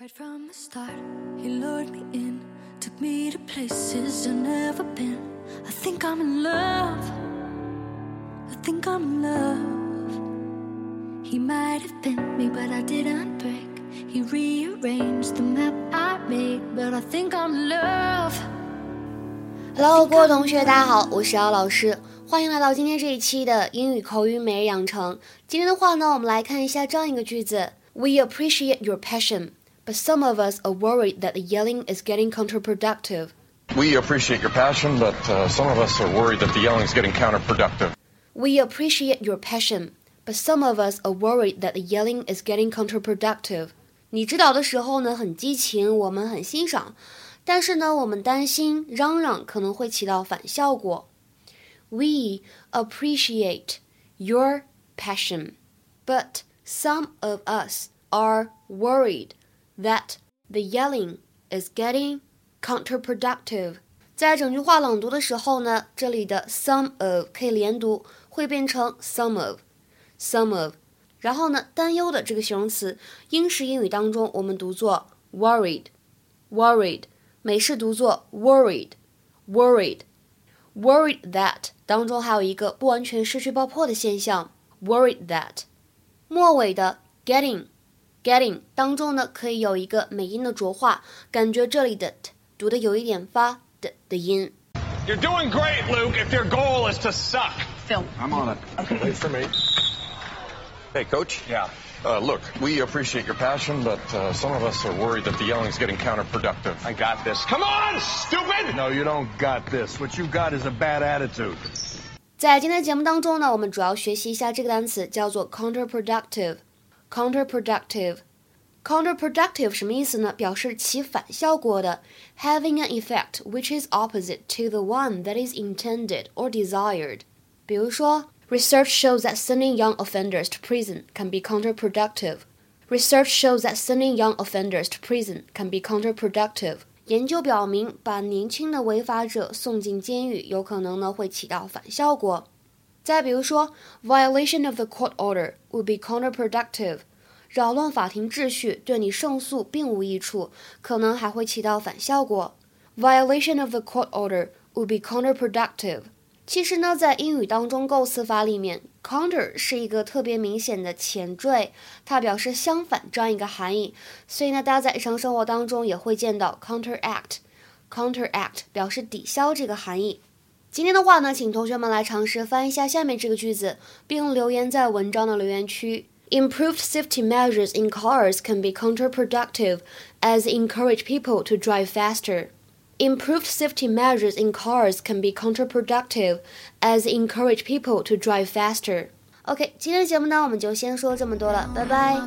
Right from the start, he lured me in, took me to places I've never been. I think I'm in love. I think I'm in love. He might have bent me, but I didn't break. He rearranged the map I made, but I think I'm in love. Hello，各位同学，大家好，我是姚老师，欢迎来到今天这一期的英语口语每日养成。今天的话呢，我们来看一下这样一个句子：We appreciate your passion。but some of us are worried that the yelling is getting counterproductive. We appreciate your passion, but uh, some of us are worried that the yelling is getting counterproductive. We appreciate your passion, but some of us are worried that the yelling is getting counterproductive. 你指导的时候呢，很激情，我们很欣赏，但是呢，我们担心嚷嚷可能会起到反效果。We appreciate your passion, but some of us are worried that the yelling is getting counterproductive。在整句话朗读的时候呢，这里的 some of 可以连读，会变成 some of，some of。然后呢，担忧的这个形容词，英式英语当中我们读作 worried，worried，美式读作 worried，worried，worried that 当中还有一个不完全失去爆破的现象，worried that。末尾的 getting。 getting 当中呢，可以有一个美音的浊化，感觉这里的 t 读的有一点发的的音。You're doing great, Luke. If your goal is to suck. Phil. I'm on it. Okay. Wait for me. Hey, coach. Yeah. Uh, look, we appreciate your passion, but uh, some of us are worried that the yelling is getting counterproductive. I got this. Come on, stupid! No, you don't got this. What you got is a bad attitude. 在今天节目当中呢，我们主要学习一下这个单词，叫做 counterproductive。 counterproductive。counterproductive 什么意思呢？表示起反效果的，having an effect which is opposite to the one that is intended or desired。比如说，research shows that sending young offenders to prison can be counterproductive。Research shows that sending young offenders to prison can be counterproductive。研究表明，把年轻的违法者送进监狱有可能呢会起到反效果。 再比如说，violation of the court order would be counterproductive，扰乱法庭秩序对你胜诉并无益处，可能还会起到反效果。Violation of the court order would be counterproductive。其实呢，在英语当中构词法里面，counter 是一个特别明显的前缀，它表示相反这样一个含义。所以呢，大家在日常生活当中也会见到 counteract，counteract 表示抵消这个含义。今天的话呢，请同学们来尝试翻译一下下面这个句子，并留言在文章的留言区。Improved safety measures in cars can be counterproductive as they encourage people to drive faster. Improved safety measures in cars can be counterproductive as they encourage people to drive faster. OK，今天的节目呢，我们就先说这么多了，拜拜。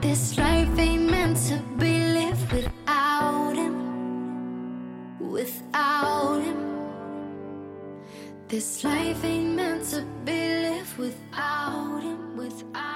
This life ain't meant to be lived without him. Without him. This life ain't meant to be lived without him, without.